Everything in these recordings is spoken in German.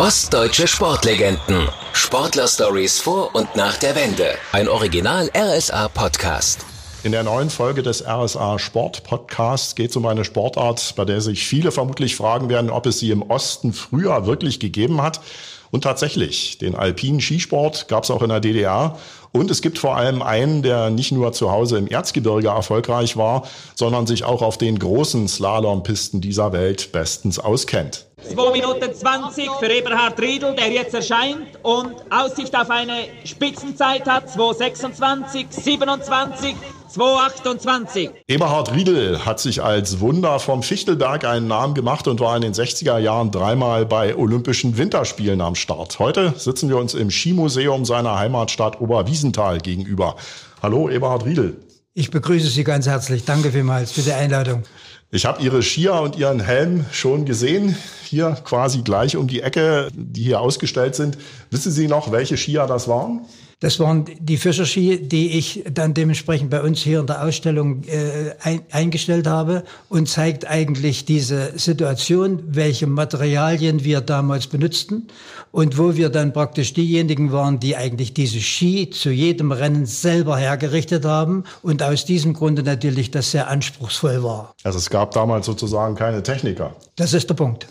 Ostdeutsche Sportlegenden. Sportler-Stories vor und nach der Wende. Ein Original RSA Podcast. In der neuen Folge des RSA Sport Podcasts geht es um eine Sportart, bei der sich viele vermutlich fragen werden, ob es sie im Osten früher wirklich gegeben hat. Und tatsächlich, den alpinen Skisport gab es auch in der DDR. Und es gibt vor allem einen, der nicht nur zu Hause im Erzgebirge erfolgreich war, sondern sich auch auf den großen Slalompisten dieser Welt bestens auskennt. 2 Minuten 20 für Eberhard Riedl, der jetzt erscheint und Aussicht auf eine Spitzenzeit hat. 2,26, 27, 2,28. Eberhard Riedl hat sich als Wunder vom Fichtelberg einen Namen gemacht und war in den 60er Jahren dreimal bei Olympischen Winterspielen am Start. Heute sitzen wir uns im Skimuseum seiner Heimatstadt Oberwiesenthal gegenüber. Hallo, Eberhard Riedl. Ich begrüße Sie ganz herzlich. Danke vielmals für die Einladung. Ich habe Ihre Skier und Ihren Helm schon gesehen, hier quasi gleich um die Ecke, die hier ausgestellt sind. Wissen Sie noch, welche Skier das waren? Das waren die Fischerski, die ich dann dementsprechend bei uns hier in der Ausstellung äh, ein, eingestellt habe und zeigt eigentlich diese Situation, welche Materialien wir damals benutzten und wo wir dann praktisch diejenigen waren, die eigentlich diese Ski zu jedem Rennen selber hergerichtet haben und aus diesem Grunde natürlich das sehr anspruchsvoll war. Also es gab damals sozusagen keine Techniker. Das ist der Punkt.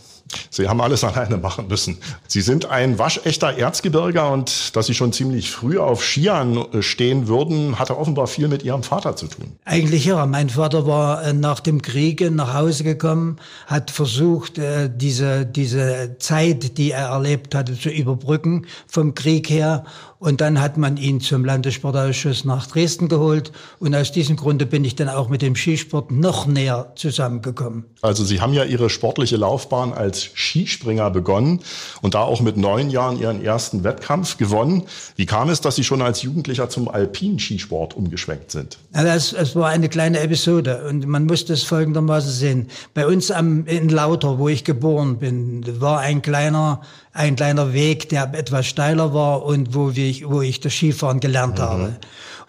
Sie haben alles alleine machen müssen. Sie sind ein waschechter Erzgebirger und dass Sie schon ziemlich früh auf Skiern äh, stehen würden, hatte offenbar viel mit Ihrem Vater zu tun. Eigentlich ja. Mein Vater war äh, nach dem Kriege nach Hause gekommen, hat versucht, äh, diese, diese Zeit, die er erlebt hatte, zu überbrücken vom Krieg her und dann hat man ihn zum Landessportausschuss nach Dresden geholt. Und aus diesem Grunde bin ich dann auch mit dem Skisport noch näher zusammengekommen. Also Sie haben ja Ihre sportliche Laufbahn als Skispringer begonnen und da auch mit neun Jahren Ihren ersten Wettkampf gewonnen. Wie kam es, dass Sie schon als Jugendlicher zum alpinen Skisport umgeschwenkt sind? Also es, war eine kleine Episode und man muss das folgendermaßen sehen. Bei uns am, in Lauter, wo ich geboren bin, war ein kleiner ein kleiner Weg, der etwas steiler war und wo, wir, wo ich das Skifahren gelernt mhm. habe.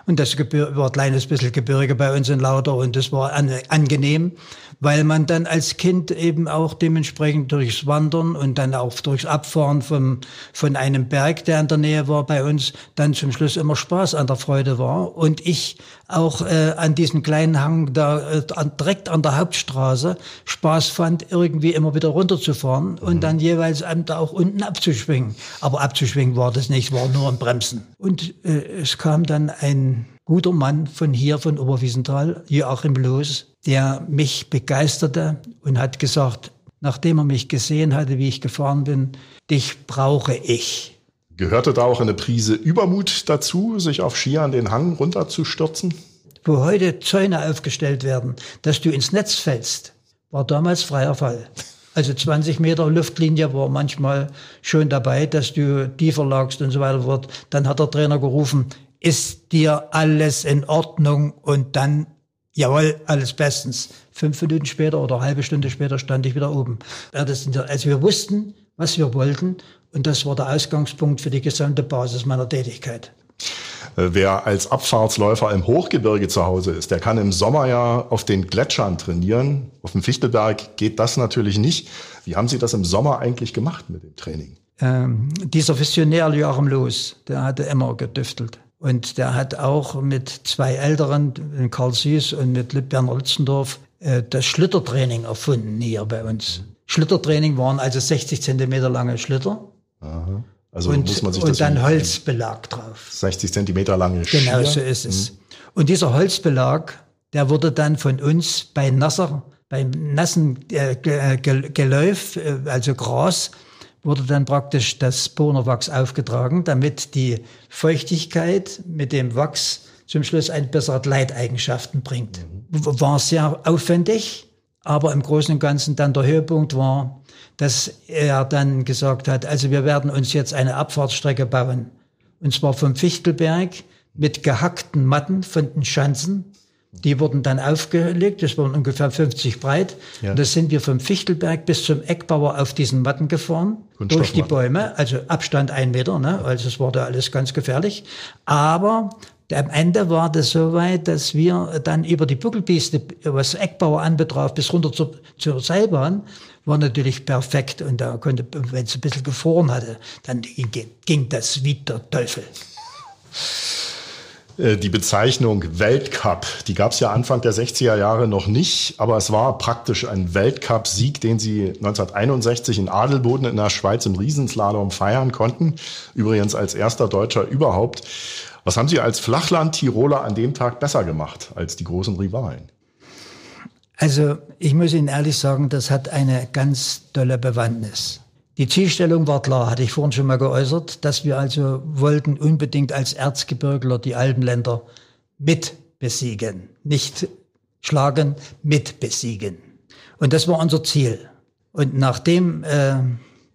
Und das Gebir war ein kleines bisschen Gebirge bei uns in Lauter und das war an, angenehm weil man dann als Kind eben auch dementsprechend durchs Wandern und dann auch durchs Abfahren vom, von einem Berg, der in der Nähe war bei uns, dann zum Schluss immer Spaß an der Freude war. Und ich auch äh, an diesem kleinen Hang da äh, direkt an der Hauptstraße Spaß fand, irgendwie immer wieder runterzufahren und mhm. dann jeweils da auch unten abzuschwingen. Aber abzuschwingen war das nicht, war nur ein Bremsen. Und äh, es kam dann ein guter Mann von hier, von Oberwiesenthal, Joachim Loos, der mich begeisterte und hat gesagt, nachdem er mich gesehen hatte, wie ich gefahren bin, dich brauche ich. Gehörte da auch eine Prise Übermut dazu, sich auf Ski an den Hang runterzustürzen? Wo heute Zäune aufgestellt werden, dass du ins Netz fällst, war damals freier Fall. Also 20 Meter Luftlinie war manchmal schon dabei, dass du tiefer lagst und so weiter. Dann hat der Trainer gerufen, ist dir alles in Ordnung? Und dann, jawohl, alles bestens. Fünf Minuten später oder eine halbe Stunde später stand ich wieder oben. Also wir wussten, was wir wollten. Und das war der Ausgangspunkt für die gesamte Basis meiner Tätigkeit. Äh, wer als Abfahrtsläufer im Hochgebirge zu Hause ist, der kann im Sommer ja auf den Gletschern trainieren. Auf dem Fichtelberg geht das natürlich nicht. Wie haben Sie das im Sommer eigentlich gemacht mit dem Training? Ähm, dieser Visionär Joachim Loos, der hatte immer gedüftelt. Und der hat auch mit zwei Älteren, Karl Süß und mit Berner Lützendorf, äh, das Schlittertraining erfunden hier bei uns. Schlittertraining waren also 60 Zentimeter lange Schlitter. Aha. Also und, muss man sich das und dann Holzbelag drauf. 60 Zentimeter lange Skier. Genau, so ist es. Mhm. Und dieser Holzbelag, der wurde dann von uns bei nasser, beim nassen äh, Geläuf, äh, also Gras, wurde dann praktisch das Bohnerwachs aufgetragen, damit die Feuchtigkeit mit dem Wachs zum Schluss ein bessere Leiteigenschaften bringt. War sehr aufwendig, aber im Großen und Ganzen dann der Höhepunkt war, dass er dann gesagt hat, also wir werden uns jetzt eine Abfahrtsstrecke bauen. Und zwar vom Fichtelberg mit gehackten Matten von den Schanzen die wurden dann aufgelegt, das waren ungefähr 50 breit. Ja. Und das sind wir vom Fichtelberg bis zum Eckbauer auf diesen Matten gefahren, durch die Bäume, also Abstand ein Meter, ne? also es war da alles ganz gefährlich. Aber am Ende war das so weit, dass wir dann über die Buckelpiste, was Eckbauer anbetraf, bis runter zur, zur Seilbahn, war natürlich perfekt. Und da konnte, wenn es ein bisschen gefroren hatte, dann ging das wie der Teufel. Äh, die Bezeichnung Weltcup, die gab es ja Anfang der 60er Jahre noch nicht, aber es war praktisch ein Weltcup-Sieg, den sie 1961 in Adelboden in der Schweiz im Riesenslalom feiern konnten. Übrigens als erster Deutscher überhaupt. Was haben Sie als Flachland-Tiroler an dem Tag besser gemacht als die großen Rivalen? Also ich muss Ihnen ehrlich sagen, das hat eine ganz tolle Bewandtnis. Die Zielstellung war klar, hatte ich vorhin schon mal geäußert, dass wir also wollten unbedingt als Erzgebirgler die Alpenländer mit besiegen. Nicht schlagen, mit besiegen. Und das war unser Ziel. Und nachdem, äh,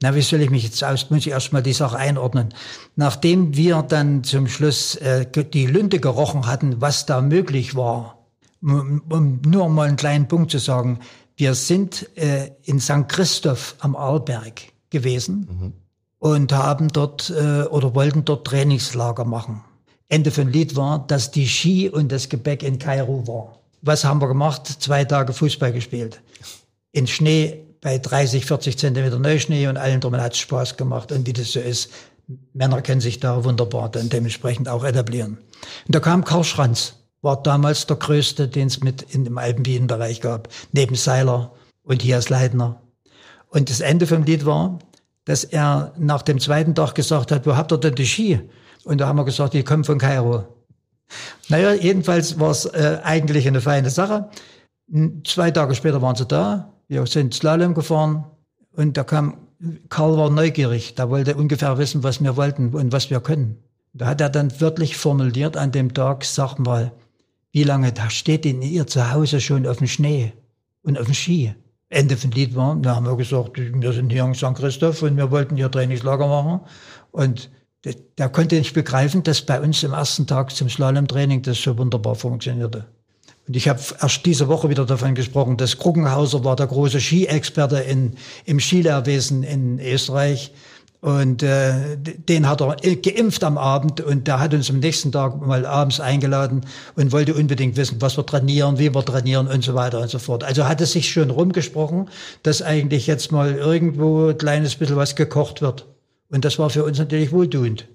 na, wie soll ich mich jetzt aus, muss ich erstmal die Sache einordnen. Nachdem wir dann zum Schluss äh, die Lunte gerochen hatten, was da möglich war, um nur mal einen kleinen Punkt zu sagen, wir sind äh, in St. Christoph am Arlberg gewesen mhm. und haben dort äh, oder wollten dort Trainingslager machen. Ende von Lied war, dass die Ski und das Gebäck in Kairo war. Was haben wir gemacht? Zwei Tage Fußball gespielt. In Schnee bei 30, 40 Zentimeter Neuschnee und allen drum hat es Spaß gemacht. Und wie das so ist, Männer können sich da wunderbar dann dementsprechend auch etablieren. Und da kam Karl Schranz, war damals der größte, den es mit in dem Alpenbienenbereich gab, neben Seiler und Hias Leitner und das Ende vom Lied war, dass er nach dem zweiten Tag gesagt hat, wo habt ihr denn die Ski? Und da haben wir gesagt, die kommen von Kairo. Naja, jedenfalls war es äh, eigentlich eine feine Sache. Zwei Tage später waren sie da. Wir sind Slalom gefahren und da kam, Karl war neugierig. Da wollte ungefähr wissen, was wir wollten und was wir können. Da hat er dann wörtlich formuliert an dem Tag, sag mal, wie lange da steht denn ihr zu Hause schon auf dem Schnee und auf dem Ski? Ende vom Lied war, da haben wir gesagt, wir sind hier in St. Christoph und wir wollten hier Trainingslager machen. Und der, konnte nicht begreifen, dass bei uns im ersten Tag zum Slalomtraining das so wunderbar funktionierte. Und ich habe erst diese Woche wieder davon gesprochen, dass Kruggenhauser war der große Skiexperte in, im Skilehrwesen in Österreich. Und äh, den hat er geimpft am Abend und der hat uns am nächsten Tag mal abends eingeladen und wollte unbedingt wissen, was wir trainieren, wie wir trainieren und so weiter und so fort. Also hat es sich schon rumgesprochen, dass eigentlich jetzt mal irgendwo ein kleines bisschen was gekocht wird. Und das war für uns natürlich wohltuend.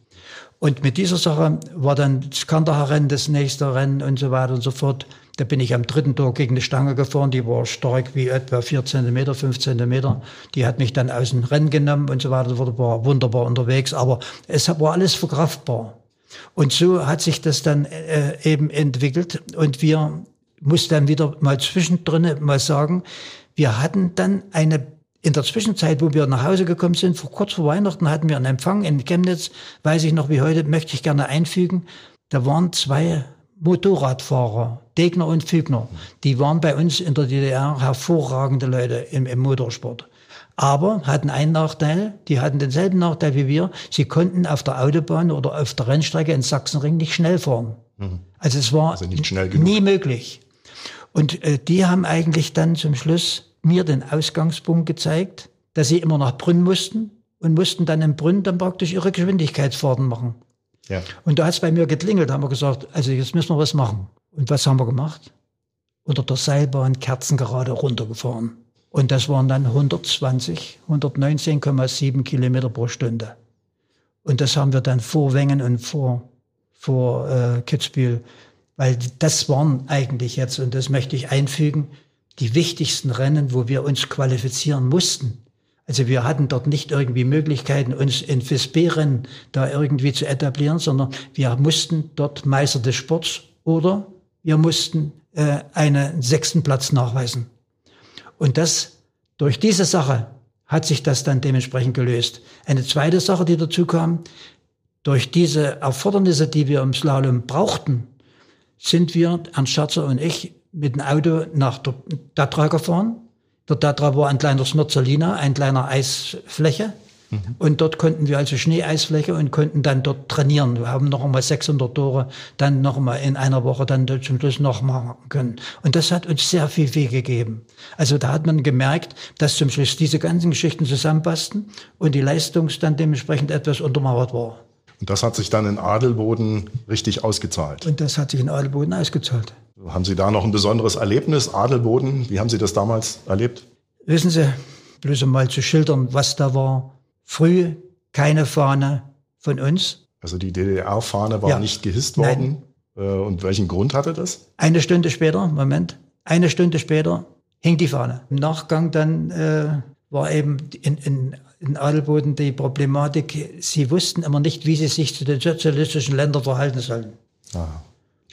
Und mit dieser Sache war dann das Kandacher-Rennen, das nächste Rennen und so weiter und so fort. Da bin ich am dritten Tag gegen eine Stange gefahren, die war stark wie etwa vier Zentimeter, fünf Zentimeter. Die hat mich dann aus dem Rennen genommen und so weiter, war wunderbar unterwegs, aber es war alles verkraftbar. Und so hat sich das dann äh, eben entwickelt und wir mussten dann wieder mal zwischendrin mal sagen, wir hatten dann eine in der Zwischenzeit, wo wir nach Hause gekommen sind, vor kurz vor Weihnachten hatten wir einen Empfang in Chemnitz, weiß ich noch wie heute, möchte ich gerne einfügen. Da waren zwei Motorradfahrer, Degner und Fügner, die waren bei uns in der DDR hervorragende Leute im, im Motorsport. Aber hatten einen Nachteil, die hatten denselben Nachteil wie wir, sie konnten auf der Autobahn oder auf der Rennstrecke in Sachsenring nicht schnell fahren. Mhm. Also es war also nie möglich. Und äh, die haben eigentlich dann zum Schluss mir den Ausgangspunkt gezeigt, dass sie immer nach Brünn mussten und mussten dann in Brünn dann praktisch ihre Geschwindigkeitsfahrten machen. Ja. Und da hat es bei mir geklingelt, haben wir gesagt, also jetzt müssen wir was machen. Und was haben wir gemacht? Unter der Seilbahn Kerzen gerade runtergefahren. Und das waren dann 120, 119,7 Kilometer pro Stunde. Und das haben wir dann vor Wengen und vor, vor äh, Kitzbühel, weil das waren eigentlich jetzt, und das möchte ich einfügen, die wichtigsten Rennen, wo wir uns qualifizieren mussten. Also wir hatten dort nicht irgendwie Möglichkeiten, uns in FISB-Rennen da irgendwie zu etablieren, sondern wir mussten dort Meister des Sports oder wir mussten äh, einen sechsten Platz nachweisen. Und das, durch diese Sache hat sich das dann dementsprechend gelöst. Eine zweite Sache, die dazu kam, durch diese Erfordernisse, die wir im Slalom brauchten, sind wir, Ernst Scherzer und ich, mit dem Auto nach der Tatra gefahren der Tatra war ein kleiner Smerzolina, ein kleiner Eisfläche. Mhm. Und dort konnten wir also Schneeeisfläche und konnten dann dort trainieren. Wir haben noch einmal 600 Tore dann noch einmal in einer Woche dann zum Schluss noch machen können. Und das hat uns sehr viel Weh gegeben. Also da hat man gemerkt, dass zum Schluss diese ganzen Geschichten zusammenpassten und die Leistung dann dementsprechend etwas untermauert war. Und das hat sich dann in Adelboden richtig ausgezahlt. Und das hat sich in Adelboden ausgezahlt. Haben Sie da noch ein besonderes Erlebnis, Adelboden? Wie haben Sie das damals erlebt? Wissen Sie, bloß um mal zu schildern, was da war. Früh keine Fahne von uns. Also die DDR-Fahne war ja. nicht gehisst worden. Nein. Äh, und welchen Grund hatte das? Eine Stunde später, Moment, eine Stunde später hing die Fahne. Im Nachgang dann äh, war eben in, in, in Adelboden die Problematik, sie wussten immer nicht, wie sie sich zu den sozialistischen Ländern verhalten sollen. Ah,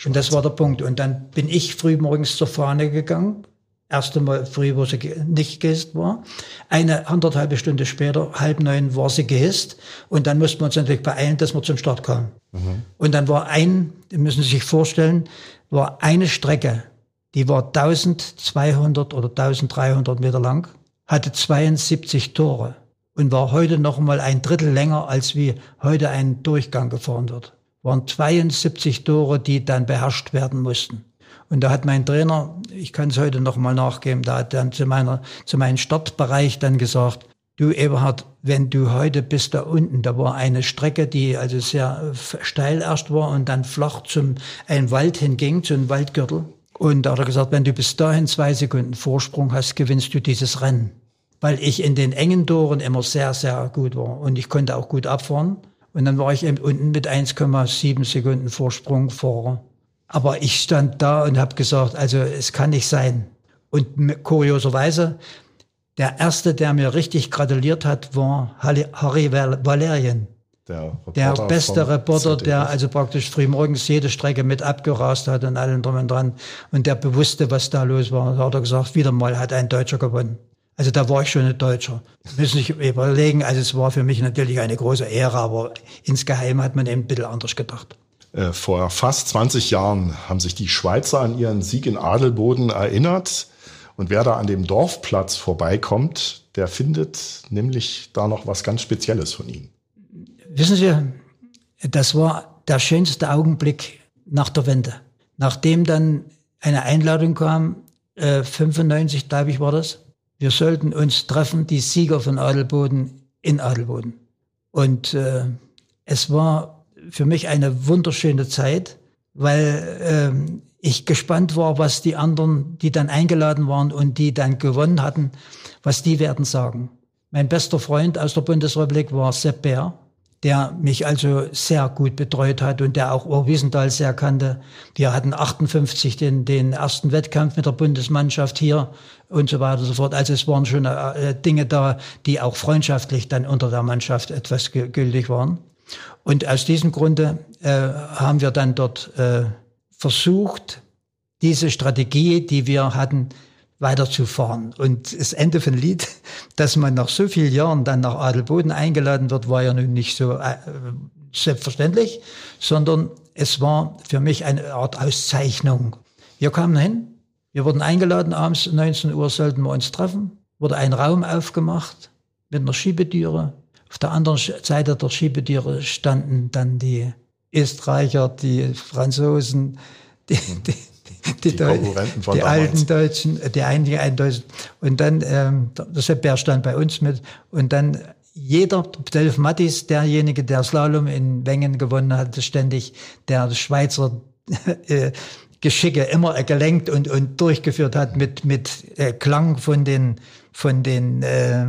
und das war der Punkt. Und dann bin ich früh morgens zur Fahne gegangen. Erste Mal früh, wo sie nicht gehisst war. Eine anderthalbe Stunde später, halb neun, war sie gehisst. Und dann mussten wir uns natürlich beeilen, dass wir zum Start kamen. Mhm. Und dann war ein, müssen Sie sich vorstellen, war eine Strecke, die war 1200 oder 1300 Meter lang, hatte 72 Tore und war heute noch mal ein Drittel länger, als wie heute ein Durchgang gefahren wird. Waren 72 Tore, die dann beherrscht werden mussten. Und da hat mein Trainer, ich kann es heute noch mal nachgeben, da hat dann zu meiner, zu meinem Startbereich dann gesagt, du Eberhard, wenn du heute bis da unten, da war eine Strecke, die also sehr steil erst war und dann flach zum einen Wald hinging, zu einem Waldgürtel. Und da hat er gesagt, wenn du bis dahin zwei Sekunden Vorsprung hast, gewinnst du dieses Rennen. Weil ich in den engen Toren immer sehr, sehr gut war. Und ich konnte auch gut abfahren. Und dann war ich eben unten mit 1,7 Sekunden Vorsprung vor. Aber ich stand da und habe gesagt, also es kann nicht sein. Und kurioserweise, der erste, der mir richtig gratuliert hat, war Harry Valerien. Der, der beste Reporter, der also praktisch frühmorgens jede Strecke mit abgerast hat und allem drum und dran. Und der bewusste, was da los war. Da hat er gesagt, wieder mal hat ein Deutscher gewonnen. Also da war ich schon ein Deutscher. Müssen sich überlegen, also es war für mich natürlich eine große Ehre, aber insgeheim hat man eben ein bisschen anders gedacht. Äh, vor fast 20 Jahren haben sich die Schweizer an ihren Sieg in Adelboden erinnert. Und wer da an dem Dorfplatz vorbeikommt, der findet nämlich da noch was ganz Spezielles von ihnen. Wissen Sie, das war der schönste Augenblick nach der Wende. Nachdem dann eine Einladung kam, äh, 95, glaube ich, war das. Wir sollten uns treffen, die Sieger von Adelboden in Adelboden. Und äh, es war für mich eine wunderschöne Zeit, weil äh, ich gespannt war, was die anderen, die dann eingeladen waren und die dann gewonnen hatten, was die werden sagen. Mein bester Freund aus der Bundesrepublik war Sepp Bär der mich also sehr gut betreut hat und der auch Urwiesenthal sehr kannte. Wir hatten 58 den, den ersten Wettkampf mit der Bundesmannschaft hier und so weiter und so fort. Also es waren schon äh, Dinge da, die auch freundschaftlich dann unter der Mannschaft etwas gültig waren. Und aus diesem Grunde äh, haben wir dann dort äh, versucht, diese Strategie, die wir hatten, weiterzufahren. Und das Ende von Lied, dass man nach so vielen Jahren dann nach Adelboden eingeladen wird, war ja nun nicht so äh, selbstverständlich, sondern es war für mich eine Art Auszeichnung. Wir kamen hin, wir wurden eingeladen, abends 19 Uhr sollten wir uns treffen, wurde ein Raum aufgemacht mit einer Schiebetüre. Auf der anderen Seite der Schiebetüre standen dann die Österreicher, die Franzosen, die, die, die, die, Konkurrenten von die alten Deutschen, die einigen einen Deutschen. Und dann, ähm, der Sepp Bär stand bei uns mit. Und dann jeder, Delf Mattis, derjenige, der Slalom in Wengen gewonnen hat, ständig der Schweizer äh, Geschicke immer gelenkt und, und durchgeführt hat mit, mit äh, Klang von den, von den äh,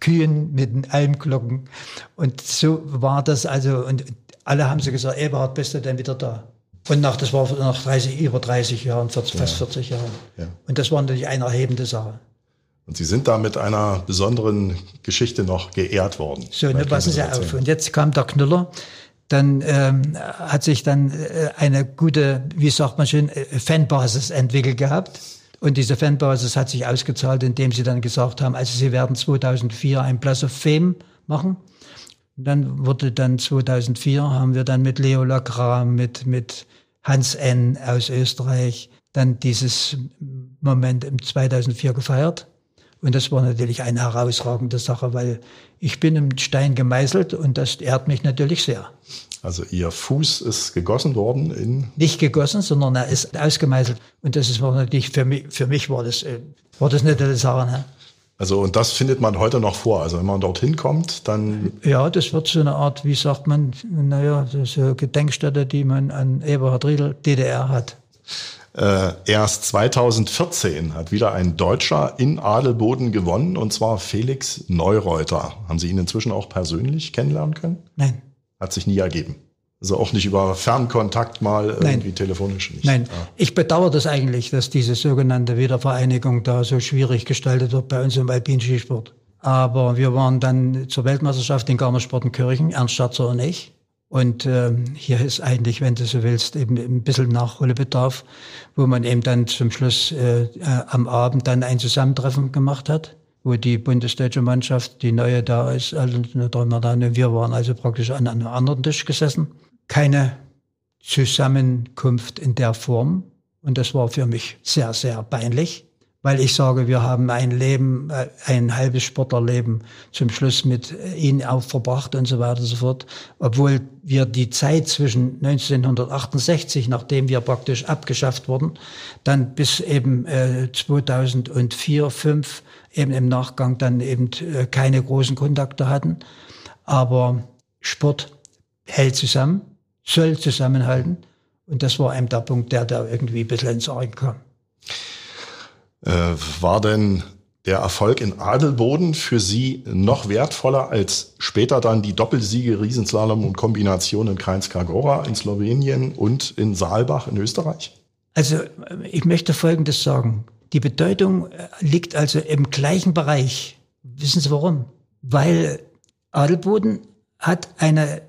Kühen, mit den Almglocken. Und so war das also, und alle haben so gesagt, Eberhard, bist du denn wieder da? Und nach, das war nach 30, über 30 Jahren, 40, fast 40 Jahren. Ja. Und das war natürlich eine erhebende Sache. Und Sie sind da mit einer besonderen Geschichte noch geehrt worden. So, ne, passen Sie auf. Und jetzt kam der Knüller. Dann ähm, hat sich dann äh, eine gute, wie sagt man schön, äh, Fanbasis entwickelt gehabt. Und diese Fanbasis hat sich ausgezahlt, indem sie dann gesagt haben, also sie werden 2004 ein Plus of Fame machen. Dann wurde dann 2004 haben wir dann mit Leo Lacra, mit, mit Hans N. aus Österreich dann dieses Moment im 2004 gefeiert. Und das war natürlich eine herausragende Sache, weil ich bin im Stein gemeißelt und das ehrt mich natürlich sehr. Also Ihr Fuß ist gegossen worden in? Nicht gegossen, sondern er ist ausgemeißelt. Und das ist natürlich für mich, für mich war das, äh, war das eine tolle Sache. Ne? Also und das findet man heute noch vor. Also wenn man dorthin kommt, dann. Ja, das wird so eine Art, wie sagt man, naja, so eine Gedenkstätte, die man an Eberhard Riedel DDR hat. Äh, erst 2014 hat wieder ein Deutscher in Adelboden gewonnen, und zwar Felix Neureuter. Haben Sie ihn inzwischen auch persönlich kennenlernen können? Nein. Hat sich nie ergeben. Also auch nicht über Fernkontakt mal Nein. irgendwie telefonisch nicht. Nein, ja. ich bedauere das eigentlich, dass diese sogenannte Wiedervereinigung da so schwierig gestaltet wird bei uns im Alpinskisport. Aber wir waren dann zur Weltmeisterschaft in Garmisch-Partenkirchen, Ernst Schatzer und ich. Und äh, hier ist eigentlich, wenn du so willst, eben ein bisschen Nachholbedarf, wo man eben dann zum Schluss äh, äh, am Abend dann ein Zusammentreffen gemacht hat, wo die bundesdeutsche Mannschaft, die neue da ist, also wir waren also praktisch an einem anderen Tisch gesessen keine Zusammenkunft in der Form. Und das war für mich sehr, sehr peinlich, weil ich sage, wir haben ein Leben, äh, ein halbes Sportlerleben zum Schluss mit ihnen auch verbracht und so weiter und so fort. Obwohl wir die Zeit zwischen 1968, nachdem wir praktisch abgeschafft wurden, dann bis eben äh, 2004, 2005 eben im Nachgang dann eben äh, keine großen Kontakte hatten. Aber Sport hält zusammen soll zusammenhalten. Und das war eben der Punkt, der da irgendwie ein bisschen ins Argen kam. Äh, war denn der Erfolg in Adelboden für Sie noch wertvoller als später dann die Doppelsiege Riesenslalom und Kombination in Kreins-Kagora in Slowenien und in Saalbach in Österreich? Also ich möchte Folgendes sagen. Die Bedeutung äh, liegt also im gleichen Bereich. Wissen Sie warum? Weil Adelboden hat eine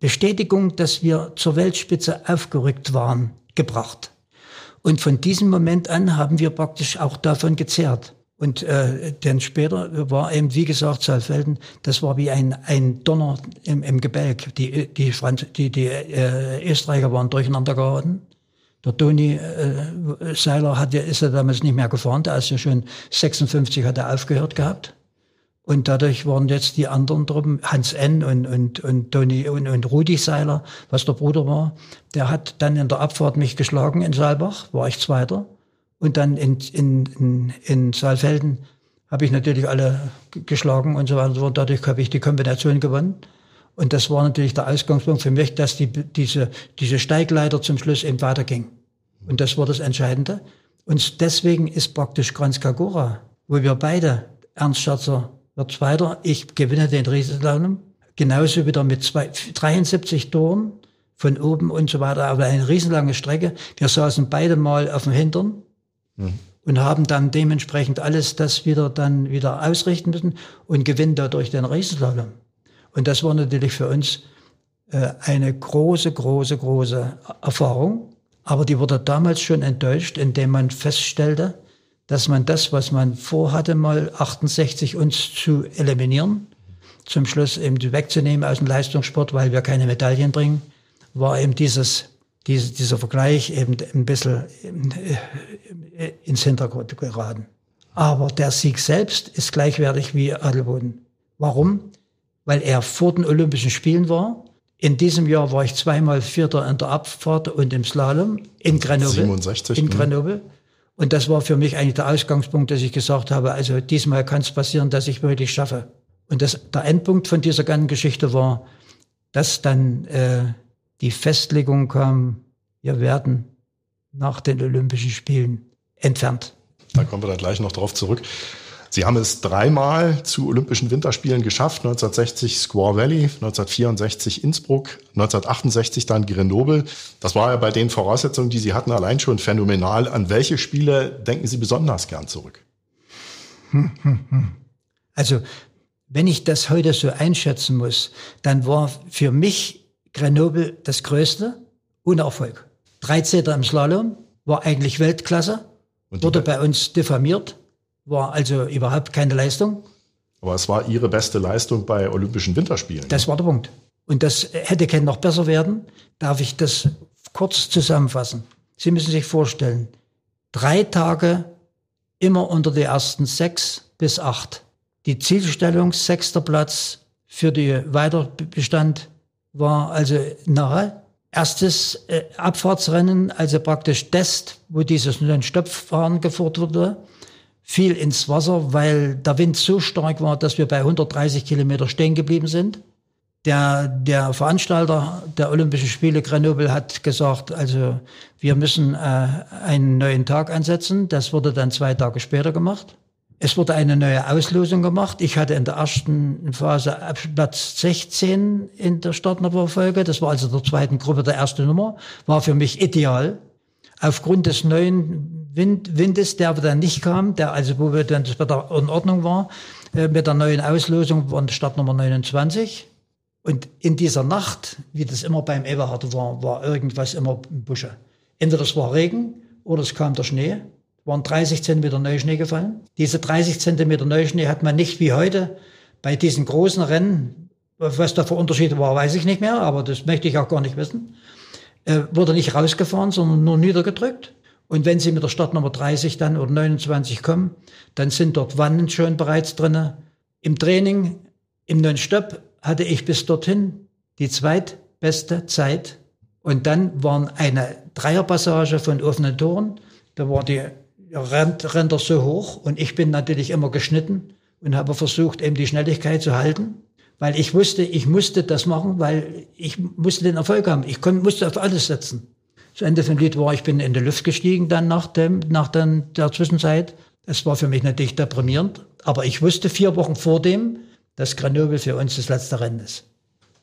Bestätigung, dass wir zur Weltspitze aufgerückt waren, gebracht. Und von diesem Moment an haben wir praktisch auch davon gezehrt. Und äh, dann später war eben, wie gesagt, Saalfelden, das war wie ein, ein Donner im, im Gebälk. Die, die, Franz die, die äh, Österreicher waren durcheinander geraten. Der Toni äh, Seiler hat, ist ja damals nicht mehr gefahren, der ist ja schon 56, hat er aufgehört gehabt. Und dadurch waren jetzt die anderen Truppen, Hans N. und, und, und Toni und, und Rudi Seiler, was der Bruder war, der hat dann in der Abfahrt mich geschlagen in Saalbach, war ich Zweiter. Und dann in, in, in, in Saalfelden habe ich natürlich alle geschlagen und so weiter und. Dadurch habe ich die Kombination gewonnen. Und das war natürlich der Ausgangspunkt für mich, dass die, diese, diese Steigleiter zum Schluss eben weiterging. Und das war das Entscheidende. Und deswegen ist praktisch Kranz Kagura, wo wir beide, Ernst Scherzer wird Zweiter. Ich gewinne den Riesenslalom. Genauso wieder mit zwei, 73 Toren von oben und so weiter, aber eine riesenlange Strecke. Wir saßen beide mal auf dem Hintern mhm. und haben dann dementsprechend alles das wieder dann wieder ausrichten müssen und gewinnen dadurch den Riesenslalom. Und das war natürlich für uns äh, eine große, große, große Erfahrung. Aber die wurde damals schon enttäuscht, indem man feststellte, dass man das, was man vorhatte, mal 68 uns zu eliminieren, zum Schluss eben wegzunehmen aus dem Leistungssport, weil wir keine Medaillen bringen, war eben dieses, diese, dieser Vergleich eben ein bisschen äh, ins Hintergrund geraten. Aber der Sieg selbst ist gleichwertig wie Adelboden. Warum? Weil er vor den Olympischen Spielen war. In diesem Jahr war ich zweimal Vierter in der Abfahrt und im Slalom in Grenoble. 67. In Grenoble. Und das war für mich eigentlich der Ausgangspunkt, dass ich gesagt habe, also diesmal kann es passieren, dass ich wirklich schaffe. Und das, der Endpunkt von dieser ganzen Geschichte war, dass dann äh, die Festlegung kam, wir werden nach den Olympischen Spielen entfernt. Da kommen wir dann gleich noch drauf zurück. Sie haben es dreimal zu Olympischen Winterspielen geschafft. 1960 Squaw Valley, 1964 Innsbruck, 1968 dann Grenoble. Das war ja bei den Voraussetzungen, die Sie hatten, allein schon phänomenal. An welche Spiele denken Sie besonders gern zurück? Also, wenn ich das heute so einschätzen muss, dann war für mich Grenoble das größte Unerfolg. 13. im Slalom war eigentlich Weltklasse, wurde bei uns diffamiert war also überhaupt keine Leistung. Aber es war Ihre beste Leistung bei Olympischen Winterspielen. Das war der Punkt. Und das hätte kein noch besser werden. Darf ich das kurz zusammenfassen? Sie müssen sich vorstellen, drei Tage immer unter die ersten sechs bis acht. Die Zielstellung, sechster Platz für die Weiterbestand war also nahe. Erstes äh, Abfahrtsrennen, also praktisch Test, wo dieses Non-Stop-Fahren geführt wurde fiel ins Wasser, weil der Wind so stark war, dass wir bei 130 Kilometer stehen geblieben sind. Der, der Veranstalter der Olympischen Spiele Grenoble hat gesagt, also wir müssen äh, einen neuen Tag ansetzen. Das wurde dann zwei Tage später gemacht. Es wurde eine neue Auslosung gemacht. Ich hatte in der ersten Phase Platz 16 in der Startnummerfolge. Das war also der zweiten Gruppe der erste Nummer. War für mich ideal. Aufgrund des neuen Wind, Windes, der dann nicht kam, der also wo wir dann das Wetter in Ordnung war, äh, mit der neuen Auslosung war Startnummer 29. Und in dieser Nacht, wie das immer beim Eberhard war, war irgendwas immer im Busche. Entweder es war Regen oder es kam der Schnee waren 30 Zentimeter Neuschnee gefallen. Diese 30 Zentimeter Neuschnee hat man nicht wie heute bei diesen großen Rennen, was da für Unterschiede war, weiß ich nicht mehr, aber das möchte ich auch gar nicht wissen, äh, wurde nicht rausgefahren, sondern nur niedergedrückt. Und wenn Sie mit der Startnummer 30 dann oder 29 kommen, dann sind dort Wannen schon bereits drinne. Im Training, im Non-Stop hatte ich bis dorthin die zweitbeste Zeit. Und dann waren eine Dreierpassage von offenen Toren. Da war die rennt, rennt er so hoch und ich bin natürlich immer geschnitten und habe versucht, eben die Schnelligkeit zu halten, weil ich wusste, ich musste das machen, weil ich musste den Erfolg haben. Ich musste auf alles setzen. Das Ende vom Lied war, ich bin in die Luft gestiegen dann nach, dem, nach den, der Zwischenzeit. Es war für mich natürlich deprimierend, aber ich wusste vier Wochen vor dem, dass Grenoble für uns das letzte Rennen ist.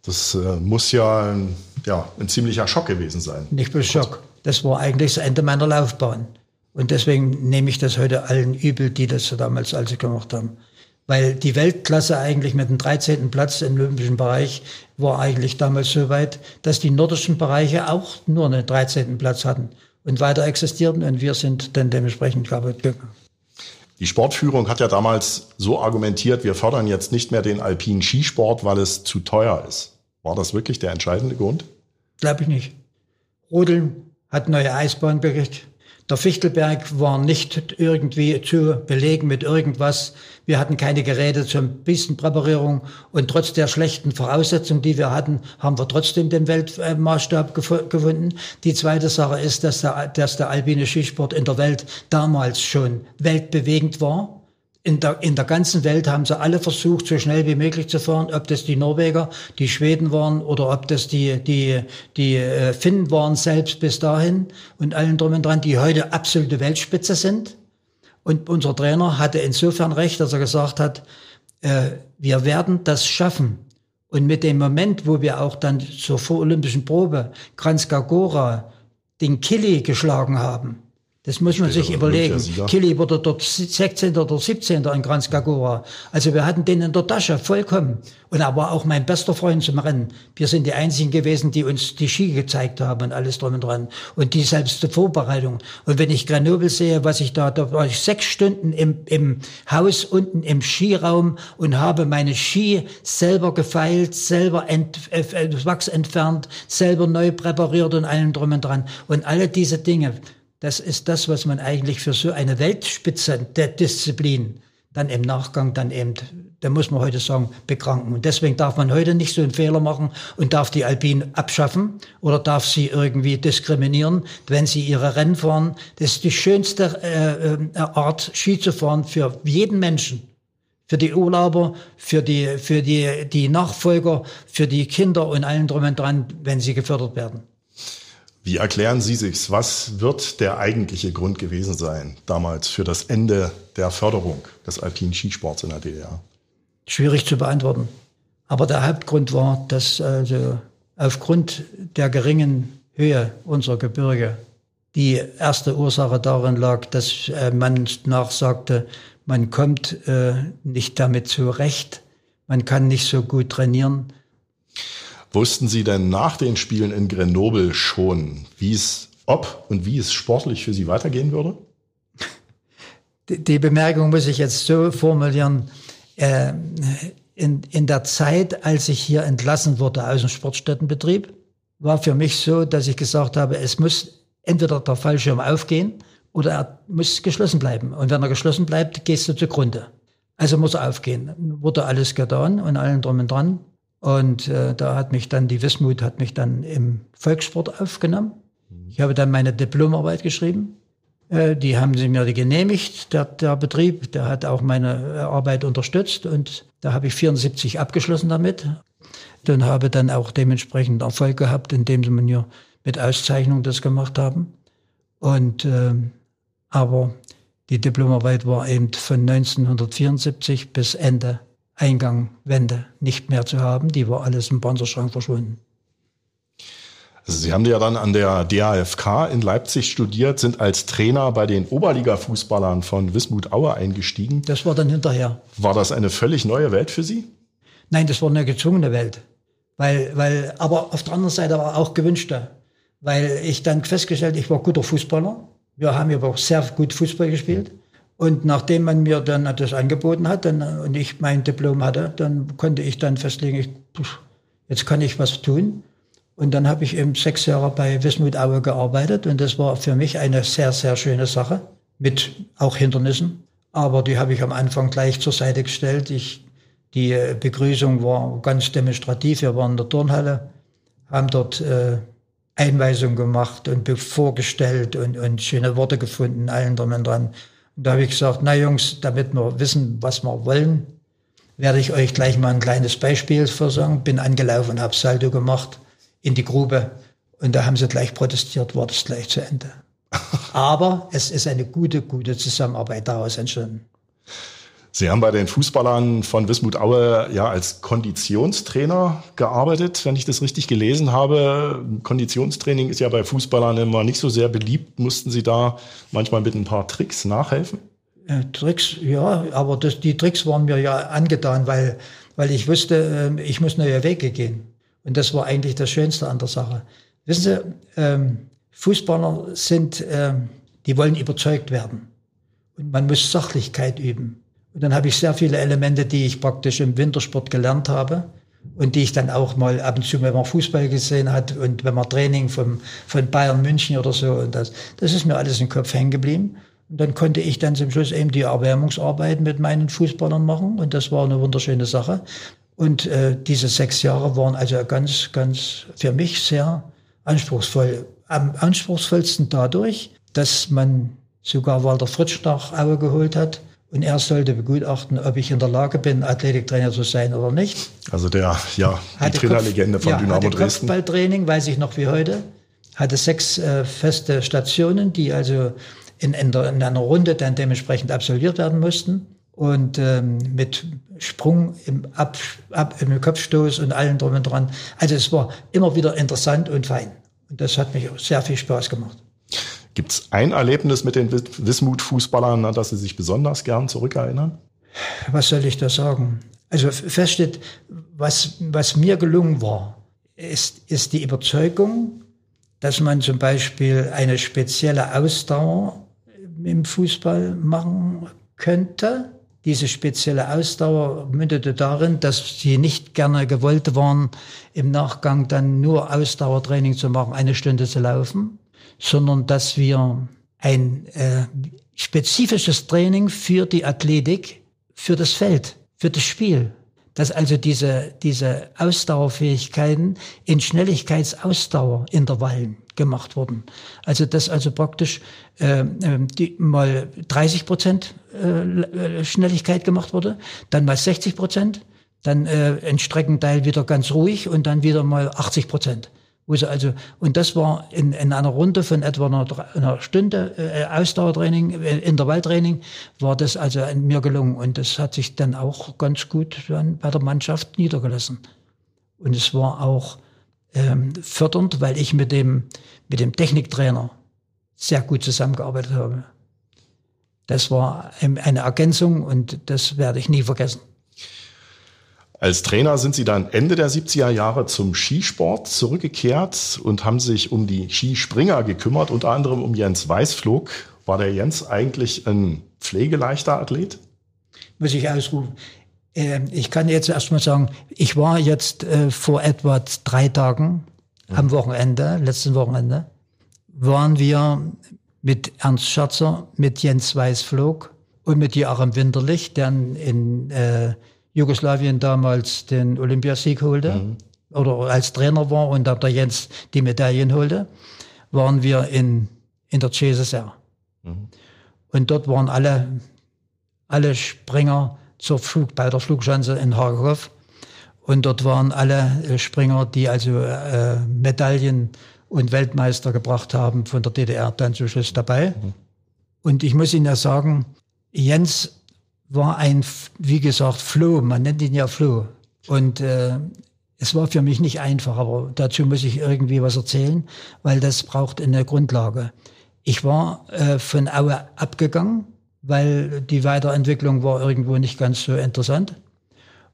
Das äh, muss ja ein, ja ein ziemlicher Schock gewesen sein. Nicht bloß Schock. Das war eigentlich das Ende meiner Laufbahn. Und deswegen nehme ich das heute allen übel, die das damals also gemacht haben. Weil die Weltklasse eigentlich mit dem 13. Platz im olympischen Bereich war eigentlich damals so weit, dass die nordischen Bereiche auch nur einen 13. Platz hatten und weiter existierten und wir sind dann dementsprechend kaputt gegangen. Die Sportführung hat ja damals so argumentiert, wir fördern jetzt nicht mehr den alpinen Skisport, weil es zu teuer ist. War das wirklich der entscheidende Grund? Glaube ich nicht. Rodeln hat neue Eisbahn gekriegt. Der Fichtelberg war nicht irgendwie zu belegen mit irgendwas. Wir hatten keine Geräte zur Pistenpräparierung und trotz der schlechten Voraussetzungen, die wir hatten, haben wir trotzdem den Weltmaßstab gefunden. Die zweite Sache ist, dass der, dass der alpine Skisport in der Welt damals schon weltbewegend war in der, in der ganzen Welt haben sie alle versucht, so schnell wie möglich zu fahren, ob das die Norweger, die Schweden waren oder ob das die, die, die äh, Finnen waren selbst bis dahin und allen drum und dran, die heute absolute Weltspitze sind. Und unser Trainer hatte insofern recht, dass er gesagt hat, äh, wir werden das schaffen. Und mit dem Moment, wo wir auch dann zur vorolympischen Probe Kranzkagora den Kili geschlagen haben, das muss man sich überlegen. Kili wurde dort 16. oder 17. in Kranzkagora. Also wir hatten den in der Tasche, vollkommen. Und er war auch mein bester Freund zum Rennen. Wir sind die einzigen gewesen, die uns die Ski gezeigt haben und alles drum und dran. Und die selbst die Vorbereitung. Und wenn ich Grenoble sehe, was ich da, da war ich sechs Stunden im, im Haus unten im Skiraum und habe meine Ski selber gefeilt, selber ent, äh, äh Wachs entfernt, selber neu präpariert und allem drum und dran. Und alle diese Dinge das ist das, was man eigentlich für so eine Weltspitze der Disziplin dann im Nachgang dann eben, da muss man heute sagen, bekranken. Und deswegen darf man heute nicht so einen Fehler machen und darf die Alpinen abschaffen oder darf sie irgendwie diskriminieren, wenn sie ihre Rennen fahren. Das ist die schönste äh, äh Art, Ski zu fahren für jeden Menschen. Für die Urlauber, für die, für die, die Nachfolger, für die Kinder und allen drum und dran, wenn sie gefördert werden. Wie erklären Sie sich's? Was wird der eigentliche Grund gewesen sein damals für das Ende der Förderung des alpinen Skisports in der DDR? Schwierig zu beantworten. Aber der Hauptgrund war, dass also aufgrund der geringen Höhe unserer Gebirge die erste Ursache darin lag, dass äh, man nachsagte, man kommt äh, nicht damit zurecht, man kann nicht so gut trainieren, Wussten Sie denn nach den Spielen in Grenoble schon, wie es, ob und wie es sportlich für Sie weitergehen würde? Die, Bemerkung muss ich jetzt so formulieren. Äh, in, in der Zeit, als ich hier entlassen wurde aus dem Sportstättenbetrieb, war für mich so, dass ich gesagt habe, es muss entweder der Fallschirm aufgehen oder er muss geschlossen bleiben. Und wenn er geschlossen bleibt, gehst du zugrunde. Also muss er aufgehen. Wurde alles getan und allen drum und dran. Und äh, da hat mich dann die Wismut hat mich dann im Volkssport aufgenommen. Ich habe dann meine Diplomarbeit geschrieben. Äh, die haben sie mir genehmigt, der, der Betrieb, der hat auch meine äh, Arbeit unterstützt und da habe ich 74 abgeschlossen damit. und habe dann auch dementsprechend Erfolg gehabt, indem sie mir mit Auszeichnung das gemacht haben. Und äh, aber die Diplomarbeit war eben von 1974 bis Ende Eingang Wende nicht mehr zu haben. Die war alles im Panzerschrank verschwunden. Also Sie haben ja dann an der DAFK in Leipzig studiert, sind als Trainer bei den Oberliga-Fußballern von Wismut Aue eingestiegen. Das war dann hinterher. War das eine völlig neue Welt für Sie? Nein, das war eine gezwungene Welt. Weil, weil, aber auf der anderen Seite war auch gewünschte. Weil ich dann festgestellt, ich war guter Fußballer. Wir haben aber auch sehr gut Fußball gespielt. Und nachdem man mir dann das angeboten hat dann, und ich mein Diplom hatte, dann konnte ich dann festlegen, ich, jetzt kann ich was tun. Und dann habe ich eben sechs Jahre bei Wismut Aue gearbeitet und das war für mich eine sehr, sehr schöne Sache, mit auch Hindernissen. Aber die habe ich am Anfang gleich zur Seite gestellt. Ich, die Begrüßung war ganz demonstrativ. Wir waren in der Turnhalle, haben dort äh, Einweisungen gemacht und vorgestellt und, und schöne Worte gefunden, allen drum und dran. Und da habe ich gesagt, na Jungs, damit wir wissen, was wir wollen, werde ich euch gleich mal ein kleines Beispiel versagen. Bin angelaufen und habe Salto gemacht in die Grube. Und da haben sie gleich protestiert, war das gleich zu Ende. Aber es ist eine gute, gute Zusammenarbeit daraus entstanden. Sie haben bei den Fußballern von Wismut Aue ja als Konditionstrainer gearbeitet, wenn ich das richtig gelesen habe. Konditionstraining ist ja bei Fußballern immer nicht so sehr beliebt. Mussten Sie da manchmal mit ein paar Tricks nachhelfen? Äh, Tricks, ja, aber das, die Tricks waren mir ja angetan, weil, weil ich wusste, äh, ich muss neue Wege gehen. Und das war eigentlich das Schönste an der Sache. Wissen Sie, ähm, Fußballer sind, ähm, die wollen überzeugt werden. Und man muss Sachlichkeit üben. Und dann habe ich sehr viele Elemente, die ich praktisch im Wintersport gelernt habe und die ich dann auch mal ab und zu, wenn man Fußball gesehen hat und wenn man Training vom, von Bayern München oder so und das, das ist mir alles im Kopf hängen geblieben. Und dann konnte ich dann zum Schluss eben die Erwärmungsarbeit mit meinen Fußballern machen und das war eine wunderschöne Sache. Und äh, diese sechs Jahre waren also ganz, ganz für mich sehr anspruchsvoll. Am anspruchsvollsten dadurch, dass man sogar Walter Fritsch nach Aue geholt hat. Und er sollte begutachten, ob ich in der Lage bin, Athletiktrainer zu sein oder nicht. Also der, ja, die Trainerlegende von ja, Dynamo hatte Dresden. Kopfballtraining, weiß ich noch wie heute. Hatte sechs äh, feste Stationen, die also in, in, der, in einer Runde dann dementsprechend absolviert werden mussten und ähm, mit Sprung im, Ab, Ab, im Kopfstoß und allem drum und dran. Also es war immer wieder interessant und fein. Und das hat mich sehr viel Spaß gemacht. Gibt es ein Erlebnis mit den Wismut-Fußballern, an das Sie sich besonders gern zurückerinnern? Was soll ich da sagen? Also feststeht, was, was mir gelungen war, ist, ist die Überzeugung, dass man zum Beispiel eine spezielle Ausdauer im Fußball machen könnte diese spezielle Ausdauer mündete darin, dass sie nicht gerne gewollt waren, im Nachgang dann nur Ausdauertraining zu machen, eine Stunde zu laufen, sondern dass wir ein äh, spezifisches Training für die Athletik, für das Feld, für das Spiel, dass also diese, diese Ausdauerfähigkeiten in Schnelligkeitsausdauerintervallen gemacht wurden. Also dass also praktisch äh, die, mal 30 Prozent äh, Schnelligkeit gemacht wurde, dann mal 60 Prozent, dann äh, ein Streckenteil wieder ganz ruhig und dann wieder mal 80 Prozent. Also, und das war in, in einer Runde von etwa einer, einer Stunde äh, Ausdauertraining, äh, Intervalltraining, war das also mir gelungen. Und das hat sich dann auch ganz gut dann bei der Mannschaft niedergelassen. Und es war auch ähm, fördernd, weil ich mit dem, mit dem Techniktrainer sehr gut zusammengearbeitet habe. Das war eine Ergänzung und das werde ich nie vergessen. Als Trainer sind Sie dann Ende der 70er Jahre zum Skisport zurückgekehrt und haben sich um die Skispringer gekümmert, unter anderem um Jens Weißflog. War der Jens eigentlich ein pflegeleichter Athlet? Muss ich ausrufen. Ähm, ich kann jetzt erstmal sagen, ich war jetzt äh, vor etwa drei Tagen am Wochenende, letzten Wochenende, waren wir mit Ernst Schatzer, mit Jens Weißflog und mit Joachim Winterlich, der in äh, Jugoslawien damals den Olympiasieg holte mhm. oder als Trainer war und dann der Jens die Medaillen holte, waren wir in, in der CSSR. Mhm. Und dort waren alle, alle Springer zur Flug, bei der Flugschanze in Harkov. Und dort waren alle äh, Springer, die also äh, Medaillen und Weltmeister gebracht haben von der DDR dann zum Schluss dabei. Mhm. Und ich muss Ihnen ja sagen, Jens war ein, wie gesagt, Flo, man nennt ihn ja Flo. Und äh, es war für mich nicht einfach, aber dazu muss ich irgendwie was erzählen, weil das braucht eine Grundlage. Ich war äh, von Aue abgegangen, weil die Weiterentwicklung war irgendwo nicht ganz so interessant.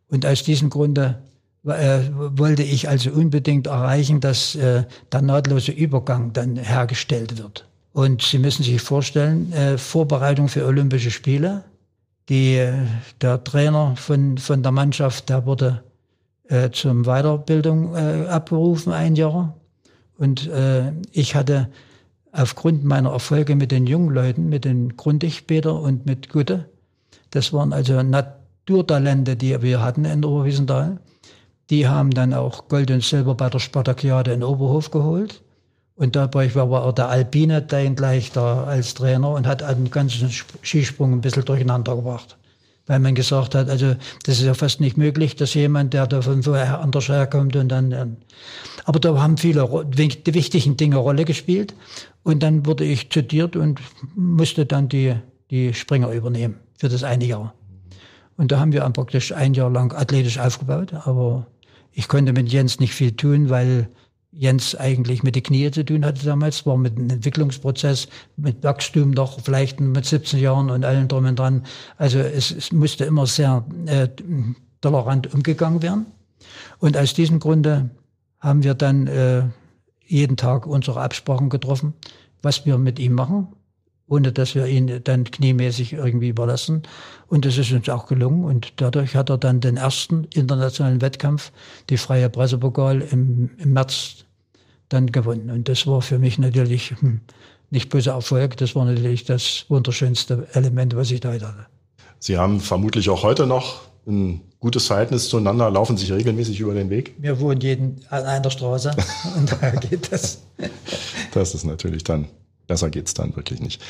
Und aus diesem Grunde äh, wollte ich also unbedingt erreichen, dass äh, der nahtlose Übergang dann hergestellt wird. Und Sie müssen sich vorstellen, äh, Vorbereitung für Olympische Spiele. Die, der Trainer von, von der Mannschaft, der wurde äh, zum Weiterbildung äh, abberufen, ein Jahr. Und äh, ich hatte aufgrund meiner Erfolge mit den jungen Leuten, mit den Grundig Peter und mit Gutte, das waren also Naturtalente, die wir hatten in Oberwiesenthal, die haben dann auch Gold und Silber bei der Spartakiade in Oberhof geholt. Und dabei war aber auch der Alpine dann gleich da als Trainer und hat den ganzen Skisprung ein bisschen durcheinander gebracht. Weil man gesagt hat, also das ist ja fast nicht möglich, dass jemand, der da von woher anders herkommt und dann, aber da haben viele die wichtigen Dinge Rolle gespielt. Und dann wurde ich zitiert und musste dann die, die Springer übernehmen für das eine Jahr. Und da haben wir praktisch ein Jahr lang athletisch aufgebaut, aber ich konnte mit Jens nicht viel tun, weil Jens eigentlich mit den Knie zu tun hatte damals, war mit einem Entwicklungsprozess, mit Wachstum doch vielleicht mit 17 Jahren und allem drum und dran. Also es, es musste immer sehr äh, tolerant umgegangen werden. Und aus diesem Grunde haben wir dann äh, jeden Tag unsere Absprachen getroffen, was wir mit ihm machen ohne dass wir ihn dann kniemäßig irgendwie überlassen. Und das ist uns auch gelungen. Und dadurch hat er dann den ersten internationalen Wettkampf, die Freie Pressepokal, im, im März dann gewonnen. Und das war für mich natürlich hm, nicht bloßer Erfolg, das war natürlich das wunderschönste Element, was ich da hatte. Sie haben vermutlich auch heute noch ein gutes Verhältnis zueinander, laufen sich regelmäßig über den Weg? Wir wohnen jeden an einer Straße und da geht das. Das ist natürlich dann Besser geht's dann wirklich nicht.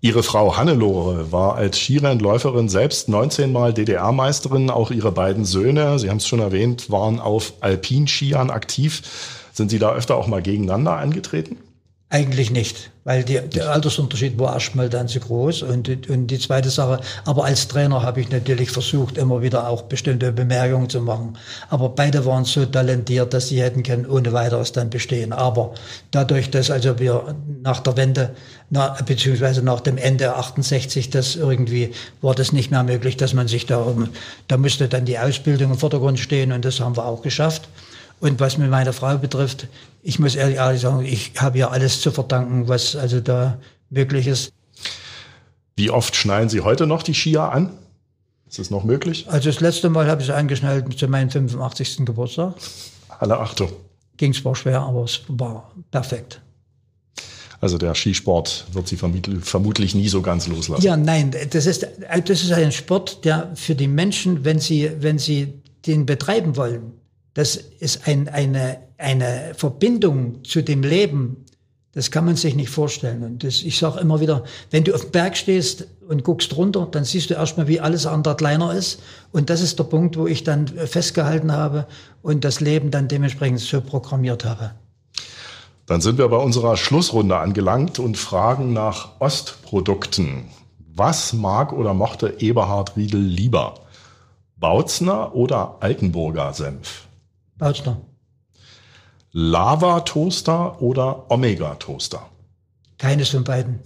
Ihre Frau Hannelore war als Skirennläuferin selbst 19 Mal DDR-Meisterin. Auch ihre beiden Söhne, Sie haben es schon erwähnt, waren auf Alpinskiern aktiv. Sind Sie da öfter auch mal gegeneinander angetreten? Eigentlich nicht, weil die, der Altersunterschied war erstmal dann zu groß. Und, und die zweite Sache, aber als Trainer habe ich natürlich versucht, immer wieder auch bestimmte Bemerkungen zu machen. Aber beide waren so talentiert, dass sie hätten können ohne weiteres dann bestehen. Aber dadurch, dass also wir nach der Wende, na, beziehungsweise nach dem Ende 68, das irgendwie war das nicht mehr möglich, dass man sich da, da musste dann die Ausbildung im Vordergrund stehen und das haben wir auch geschafft. Und was mit meiner Frau betrifft, ich muss ehrlich, ehrlich sagen, ich habe ja alles zu verdanken, was also da möglich ist. Wie oft schnallen Sie heute noch die Skier an? Ist es noch möglich? Also das letzte Mal habe ich sie angeschnallt zu meinem 85. Geburtstag. Alle Achtung. Ging zwar schwer, aber es war perfekt. Also der Skisport wird Sie vermutlich nie so ganz loslassen. Ja, nein, das ist, das ist ein Sport, der für die Menschen, wenn sie, wenn sie den betreiben wollen, das ist ein, eine, eine Verbindung zu dem Leben, das kann man sich nicht vorstellen. Und das, ich sage immer wieder, wenn du auf dem Berg stehst und guckst runter, dann siehst du erstmal, wie alles andere kleiner ist. Und das ist der Punkt, wo ich dann festgehalten habe und das Leben dann dementsprechend so programmiert habe. Dann sind wir bei unserer Schlussrunde angelangt und fragen nach Ostprodukten. Was mag oder mochte Eberhard Riedel lieber? Bautzner oder Altenburger Senf? Bautzner. Lava-Toaster oder Omega-Toaster? Keines von beiden.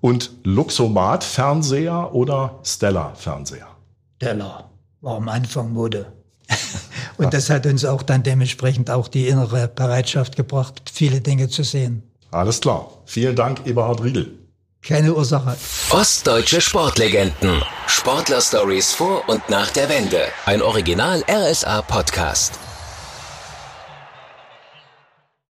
Und Luxomat-Fernseher oder Stella-Fernseher? Stella war am Anfang Mode. Und das hat uns auch dann dementsprechend auch die innere Bereitschaft gebracht, viele Dinge zu sehen. Alles klar. Vielen Dank, Eberhard Riedel. Keine Ursache. Ostdeutsche Sportlegenden. Sportler-Stories vor und nach der Wende. Ein Original RSA Podcast.